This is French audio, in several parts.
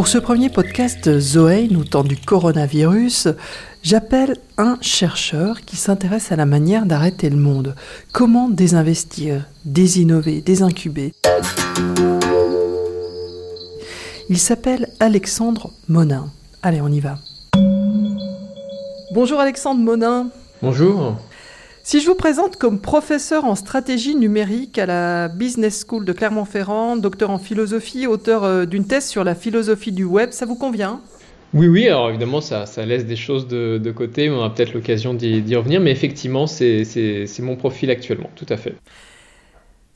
Pour ce premier podcast Zoé, nous temps du coronavirus, j'appelle un chercheur qui s'intéresse à la manière d'arrêter le monde. Comment désinvestir, désinnover, désincuber? Il s'appelle Alexandre Monin. Allez, on y va. Bonjour Alexandre Monin. Bonjour. Si je vous présente comme professeur en stratégie numérique à la Business School de Clermont-Ferrand, docteur en philosophie, auteur euh, d'une thèse sur la philosophie du web, ça vous convient? Oui, oui, alors évidemment, ça, laisse des choses de, côté, on aura peut-être l'occasion d'y revenir, mais effectivement, c'est mon profil actuellement, tout à fait.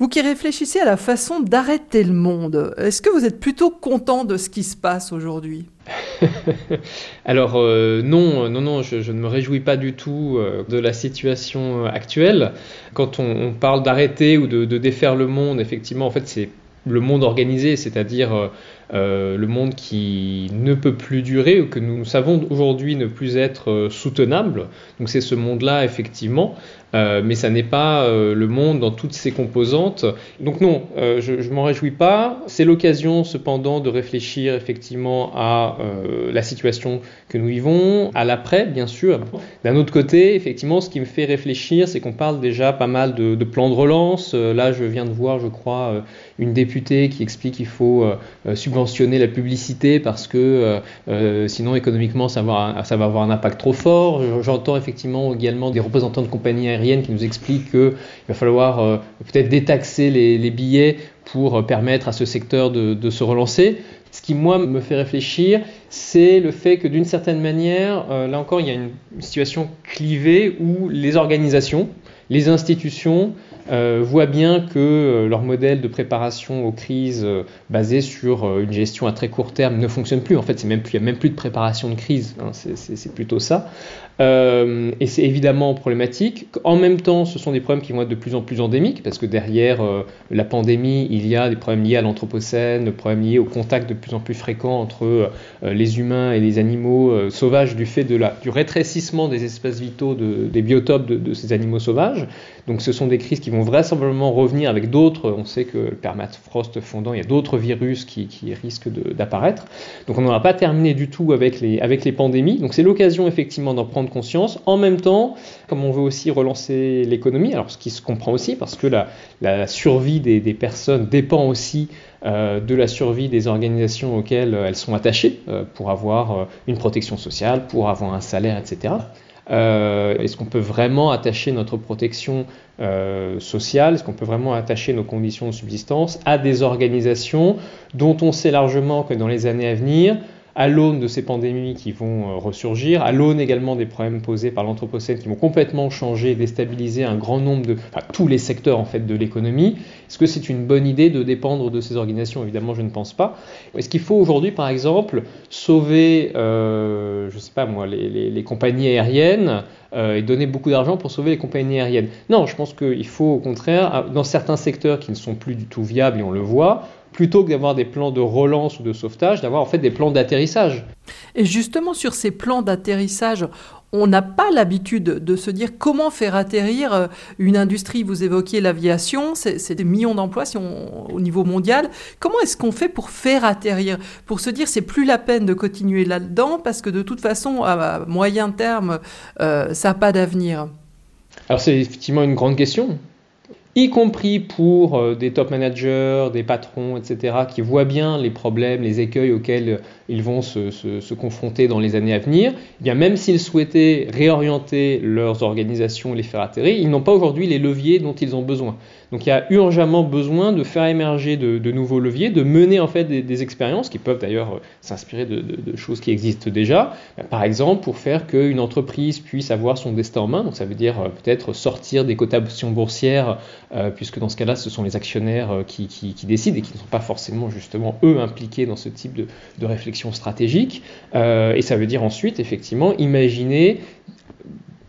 Vous qui réfléchissez à la façon d'arrêter le monde, est-ce que vous êtes plutôt content de ce qui se passe aujourd'hui? Alors euh, non, non, non, je, ne me réjouis pas du tout euh, de la situation actuelle. Quand on, parle d'arrêter ou de, de, défaire le monde, effectivement, en fait, c'est le monde organisé, c'est-à-dire euh, le monde qui ne peut plus durer ou que nous savons aujourd'hui ne plus être euh, soutenable. Donc c'est ce monde-là effectivement, euh, mais ça n'est pas le monde dans toutes ses composantes. Donc non, je, ne m'en réjouis pas. C'est l'occasion cependant de réfléchir effectivement à la situation que nous vivons, à l'après bien sûr. D'un autre côté, effectivement, ce qui me fait réfléchir, c'est qu'on parle déjà pas mal de plans de relance. là, je viens de voir, je crois, une députée qui explique qu'il faut subventionner la publicité parce que euh, euh, sinon économiquement ça va, avoir un impact trop fort. J'entends effectivement également des représentants de compagnies aériennes qui nous expliquent qu'il va falloir euh, peut-être détaxer les, billets pour permettre à ce secteur de, se relancer. Ce qui, moi, me fait réfléchir, c'est le fait que d'une certaine manière, là encore, il y a une situation clivée où les organisations, les institutions euh, voient bien que euh, leur modèle de préparation aux crises euh, basé sur une gestion à très court terme ne fonctionne plus. En fait, il n'y a même plus de préparation de crise, hein, c'est plutôt ça. Euh, et c'est évidemment problématique. En même temps, ce sont des problèmes qui vont être de plus en plus endémiques, parce que derrière euh, la pandémie, il y a des problèmes liés à l'anthropocène, des problèmes liés au contact de plus en plus fréquent entre euh, les humains et les animaux sauvages du fait de la, du rétrécissement des espaces vitaux de, des biotopes de, de, ces animaux sauvages. Donc ce sont des crises qui vont vraisemblablement revenir avec d'autres. On sait que le permafrost fondant, il y a d'autres virus qui, risquent d'apparaître. Donc on n'aura pas terminé du tout avec les, pandémies. Donc c'est l'occasion effectivement d'en prendre conscience. En même temps, comme on veut aussi relancer l'économie, alors ce qui se comprend aussi, parce que la, survie des, personnes dépend aussi euh, de la survie des organisations auxquelles elles sont attachées euh, pour avoir euh, une protection sociale, pour avoir un salaire, etc. Est-ce qu'on peut vraiment attacher notre protection sociale? Est-ce qu'on peut vraiment attacher nos conditions de subsistance à des organisations dont on sait largement que dans les années à venir, à l'aune de ces pandémies qui vont euh, ressurgir, à l'aune également des problèmes posés par l'Anthropocène qui vont complètement changer et déstabiliser un grand nombre de, enfin, tous les secteurs en fait de l'économie. Est-ce que c'est une bonne idée de dépendre de ces organisations? Évidemment, je ne pense pas. Est-ce qu'il faut aujourd'hui, par exemple, sauver, euh, je sais pas moi, les, les, compagnies aériennes euh, et donner beaucoup d'argent pour sauver les compagnies aériennes? Non, je pense qu'il faut au contraire, dans certains secteurs qui ne sont plus du tout viables et on le voit, plutôt que d'avoir des plans de relance ou de sauvetage, d'avoir en fait des plans d'atterrissage. Et justement sur ces plans d'atterrissage, on n'a pas l'habitude de se dire comment faire atterrir euh, une industrie. Vous évoquiez l'aviation, c'est des millions d'emplois si au niveau mondial. Comment est-ce qu'on fait pour faire atterrir Pour se dire c'est plus la peine de continuer là-dedans parce que de toute façon, à moyen terme, euh, ça n'a pas d'avenir? Alors c'est effectivement une grande question y compris pour euh, des top managers, des patrons, etc., qui voient bien les problèmes, les écueils auxquels ils vont se, confronter dans les années à venir, eh bien même s'ils souhaitaient réorienter leurs organisations et les faire atterrir, ils n'ont pas aujourd'hui les leviers dont ils ont besoin. Donc il y a urgemment besoin de faire émerger de, nouveaux leviers, de mener en fait des, expériences qui peuvent d'ailleurs euh, s'inspirer de, choses qui existent déjà. Par exemple, pour faire qu'une entreprise puisse avoir son destin en main, donc ça veut dire euh, peut-être sortir des cotations boursières, euh, puisque dans ce cas-là, ce sont les actionnaires qui, décident et qui ne sont pas forcément justement eux impliqués dans ce type de, réflexion stratégique. et ça veut dire ensuite effectivement imaginer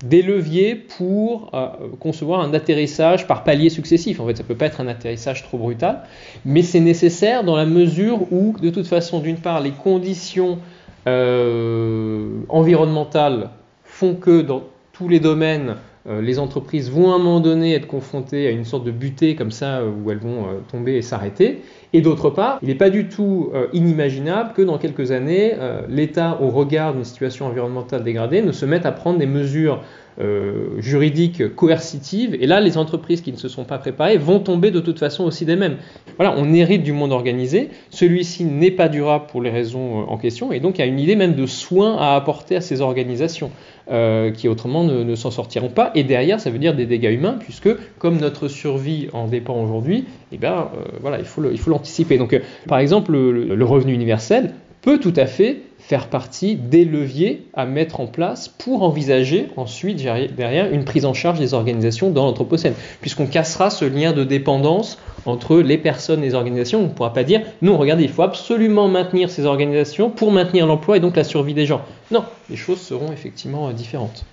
des leviers pour euh, concevoir un atterrissage par paliers successifs. En fait, ça ne peut pas être un atterrissage trop brutal, mais c'est nécessaire dans la mesure où, de toute façon, d'une part, les conditions euh, environnementales font que dans tous les domaines, les entreprises vont à un moment donné être confrontées à une sorte de butée comme ça où elles vont tomber et s'arrêter. Et d'autre part, il n'est pas du tout inimaginable que dans quelques années, l'État, au regard d'une situation environnementale dégradée, ne se mette à prendre des mesures euh, juridiques coercitives. Et là, les entreprises qui ne se sont pas préparées vont tomber de toute façon aussi d'elles-mêmes. Voilà, on hérite du monde organisé. Celui-ci n'est pas durable pour les raisons euh, en question. Et donc, il y a une idée même de soins à apporter à ces organisations. Euh, qui autrement ne, s'en sortiront pas. Et derrière, ça veut dire des dégâts humains, puisque comme notre survie en dépend aujourd'hui, eh ben, voilà, il faut l'anticiper. Donc, par exemple, le, revenu universel peut tout à fait faire partie des leviers à mettre en place pour envisager ensuite derrière une prise en charge des organisations dans l'Anthropocène, puisqu'on cassera ce lien de dépendance entre les personnes et les organisations. On ne pourra pas dire, non, regardez, il faut absolument maintenir ces organisations pour maintenir l'emploi et donc la survie des gens. Non, les choses seront effectivement euh, différentes.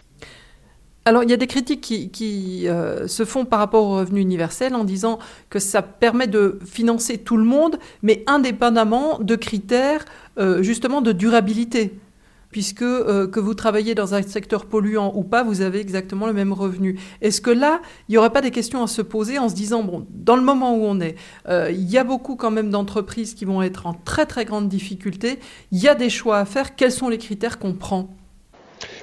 Alors, il y a des critiques qui, euh, se font par rapport au revenu universel en disant que ça permet de financer tout le monde, mais indépendamment de critères euh, justement de durabilité. Puisque euh, que vous travaillez dans un secteur polluant ou pas, vous avez exactement le même revenu. Est-ce que là, il n'y aurait pas des questions à se poser en se disant, bon, dans le moment où on est, il y a beaucoup quand même d'entreprises qui vont être en très très grande difficulté, il y a des choix à faire, quels sont les critères qu'on prend?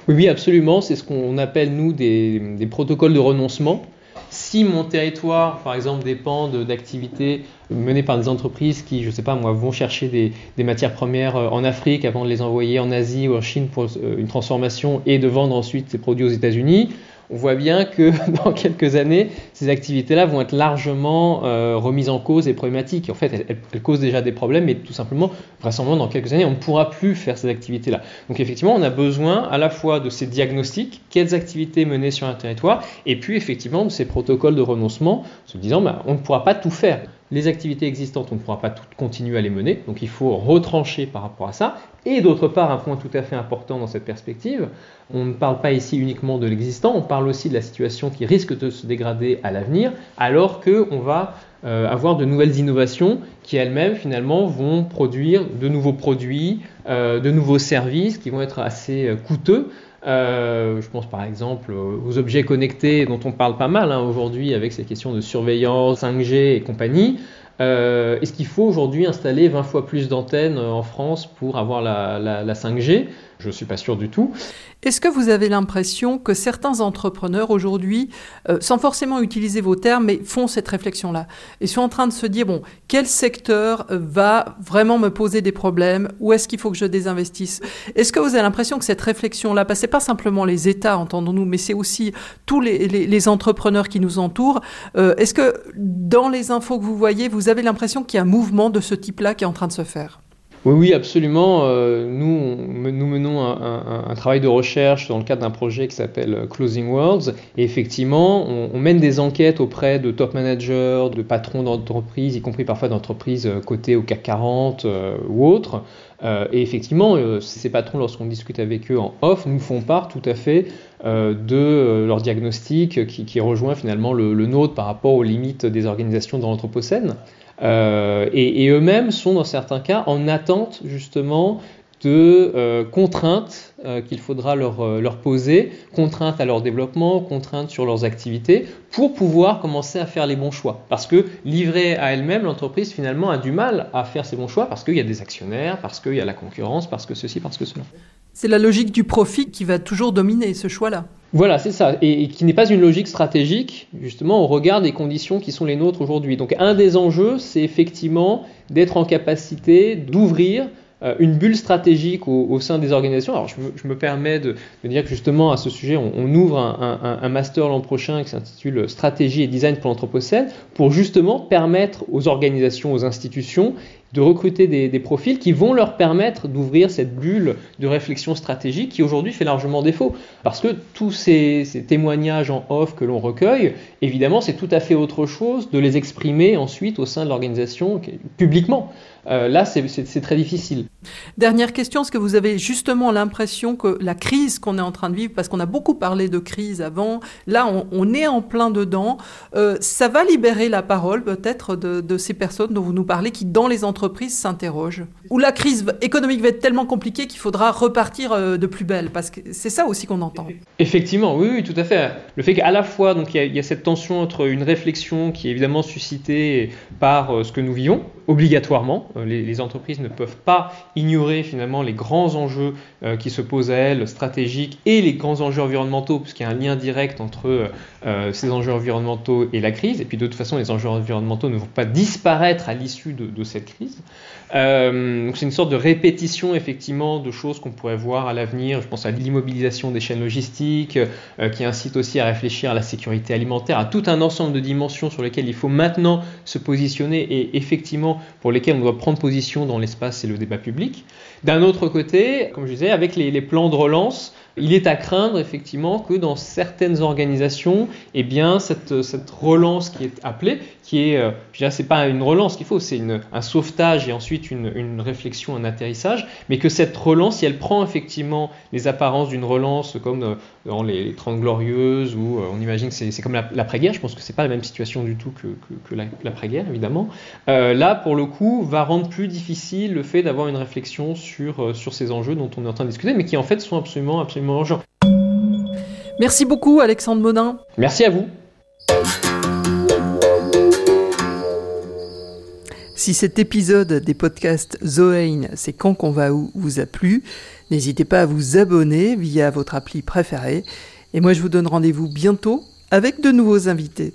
Oui, absolument. C'est ce qu'on appelle, nous, des, protocoles de renoncement. Si mon territoire, par exemple, dépend d'activités menées par des entreprises qui, je ne sais pas moi, vont chercher des, des, matières premières euh, en Afrique avant de les envoyer en Asie ou en Chine pour euh, une transformation et de vendre ensuite ces produits aux États-Unis, on voit bien que dans quelques années, ces activités-là vont être largement euh, remises en cause et problématiques. En fait, elles, causent déjà des problèmes, mais tout simplement, vraisemblablement, dans quelques années, on ne pourra plus faire ces activités-là. Donc effectivement, on a besoin à la fois de ces diagnostics, quelles activités mener sur un territoire, et puis effectivement de ces protocoles de renoncement, se disant, bah, on ne pourra pas tout faire les activités existantes, on ne pourra pas toutes continuer à les mener, donc il faut retrancher par rapport à ça. Et d'autre part, un point tout à fait important dans cette perspective, on ne parle pas ici uniquement de l'existant, on parle aussi de la situation qui risque de se dégrader à l'avenir, alors qu'on va euh, avoir de nouvelles innovations qui elles-mêmes finalement vont produire de nouveaux produits, euh, de nouveaux services qui vont être assez euh, coûteux. Je pense par exemple aux objets connectés dont on parle pas mal hein, aujourd'hui avec ces questions de surveillance, 5G et compagnie. Est-ce qu'il faut aujourd'hui installer 20 fois plus d'antennes en France pour avoir la 5G Je ne suis pas sûr du tout. Est-ce que vous avez l'impression que certains entrepreneurs aujourd'hui, euh, sans forcément utiliser vos termes, mais font cette réflexion-là et sont en train de se dire, bon, quel secteur va vraiment me poser des problèmes Où est-ce qu'il faut que je désinvestisse? Est-ce que vous avez l'impression que cette réflexion-là, ce n'est pas simplement les États, entendons-nous, mais c'est aussi tous les, entrepreneurs qui nous entourent. Euh, est-ce que dans les infos que vous voyez, vous avez l'impression qu'il y a un mouvement de ce type-là qui est en train de se faire? Oui, oui, absolument. Euh, nous, menons un, travail de recherche dans le cadre d'un projet qui s'appelle euh, Closing Worlds. Et effectivement, on, mène des enquêtes auprès de top managers, de patrons d'entreprises, y compris parfois d'entreprises euh, cotées au CAC 40 ou autres. et effectivement, ces patrons, lorsqu'on discute avec eux en off, nous font part tout à fait de leur diagnostic qui, rejoint finalement le, le, nôtre par rapport aux limites des organisations dans l'Anthropocène. Euh, et, eux-mêmes sont dans certains cas en attente justement de euh, contraintes euh, qu'il faudra leur, leur, poser, contraintes à leur développement, contraintes sur leurs activités, pour pouvoir commencer à faire les bons choix. Parce que livrée à elle-même, l'entreprise finalement a du mal à faire ses bons choix parce qu'il y a des actionnaires, parce qu'il y a la concurrence, parce que ceci, parce que cela. C'est la logique du profit qui va toujours dominer ce choix-là. Voilà, c'est ça, et, qui n'est pas une logique stratégique, justement, au regard des conditions qui sont les nôtres aujourd'hui. Donc un des enjeux, c'est effectivement d'être en capacité d'ouvrir euh, une bulle stratégique au, sein des organisations. Alors je me, permets de, dire que justement à ce sujet, on, ouvre un, master l'an prochain qui s'intitule Stratégie et Design pour l'Anthropocène, pour justement permettre aux organisations, aux institutions de recruter des, profils qui vont leur permettre d'ouvrir cette bulle de réflexion stratégique qui aujourd'hui fait largement défaut. Parce que tous ces, témoignages en off que l'on recueille, évidemment, c'est tout à fait autre chose de les exprimer ensuite au sein de l'organisation publiquement. euh, là, c'est très difficile. Dernière question, est-ce que vous avez justement l'impression que la crise qu'on est en train de vivre, parce qu'on a beaucoup parlé de crise avant, là, on, est en plein dedans, euh, ça va libérer la parole peut-être de, ces personnes dont vous nous parlez, qui dans les entreprises s'interrogent Ou la crise économique va être tellement compliquée qu'il faudra repartir euh, de plus belle Parce que c'est ça aussi qu'on entend. Effectivement, oui, oui, tout à fait. Le fait qu'à la fois, il y, a cette tension entre une réflexion qui est évidemment suscitée par ce que nous vivons, obligatoirement, euh, les, entreprises ne peuvent pas ignorer finalement les grands enjeux euh, qui se posent à elles, stratégiques, et les grands enjeux environnementaux, puisqu'il y a un lien direct entre euh, ces enjeux environnementaux et la crise. Et puis de toute façon, les enjeux environnementaux ne vont pas disparaître à l'issue de, cette crise. Donc c'est une sorte de répétition effectivement de choses qu'on pourrait voir à l'avenir. Je pense à l'immobilisation des chaînes logistiques, qui incite aussi à réfléchir à la sécurité alimentaire, à tout un ensemble de dimensions sur lesquelles il faut maintenant se positionner et effectivement pour lesquelles on doit prendre position dans l'espace et le débat public. D'un autre côté, comme je disais, avec les, plans de relance, il est à craindre effectivement que dans certaines organisations, eh bien, cette, relance qui est appelée, qui est, euh, je dirais, c'est pas une relance qu'il faut, c'est un sauvetage et ensuite une, réflexion, un atterrissage, mais que cette relance, si elle prend effectivement les apparences d'une relance comme euh, dans les, 30 glorieuses, où euh, on imagine que c'est comme l'après-guerre, je pense que c'est pas la même situation du tout que, l'après-guerre, évidemment, là, pour le coup, va rendre plus difficile le fait d'avoir une réflexion sur, sur ces enjeux dont on est en train de discuter, mais qui en fait sont absolument, absolument Merci beaucoup, Alexandre Monin. Merci à vous. Si cet épisode des podcasts Zoein, c'est quand qu'on va où, vous a plu, n'hésitez pas à vous abonner via votre appli préférée. Et moi, je vous donne rendez-vous bientôt avec de nouveaux invités.